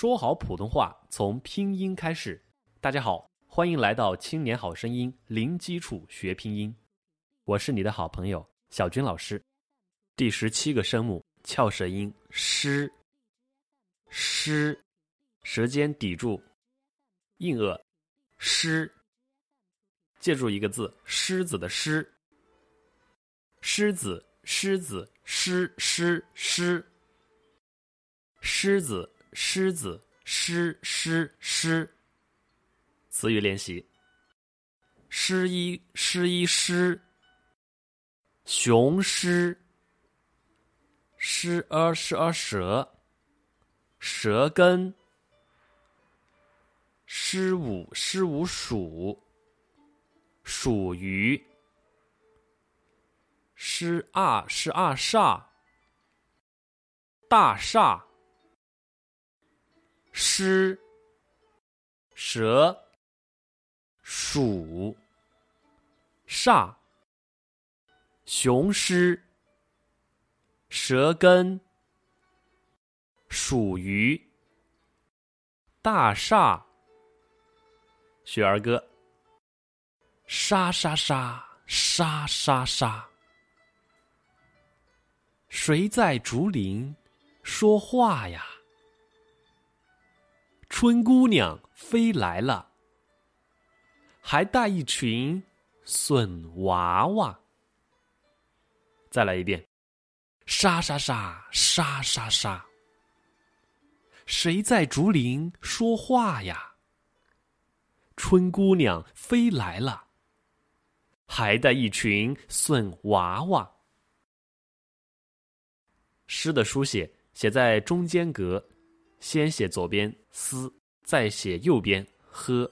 说好普通话从拼音开始。大家好，欢迎来到青年好声音零基础学拼音，我是你的好朋友小军老师。第十七个声母翘舌音诗，诗，舌尖抵住硬腭，诗。记住一个字，狮子的狮，狮子，狮子，狮狮狮，狮子。狮子，狮狮狮。词语练习：狮一狮一狮，雄狮，狮儿狮儿蛇，舌根，狮五狮五鼠，属于，狮二狮二煞，大厦。狮、蛇、鼠、煞、雄狮、舌根、属于、大厦、雪儿歌，沙沙沙沙沙沙，谁在竹林说话呀？春姑娘飞来了，还带一群笋娃娃。再来一遍，沙沙沙沙沙沙。谁在竹林说话呀？春姑娘飞来了，还带一群笋娃娃。诗的书写写在中间格。先写左边“思”，再写右边“喝”。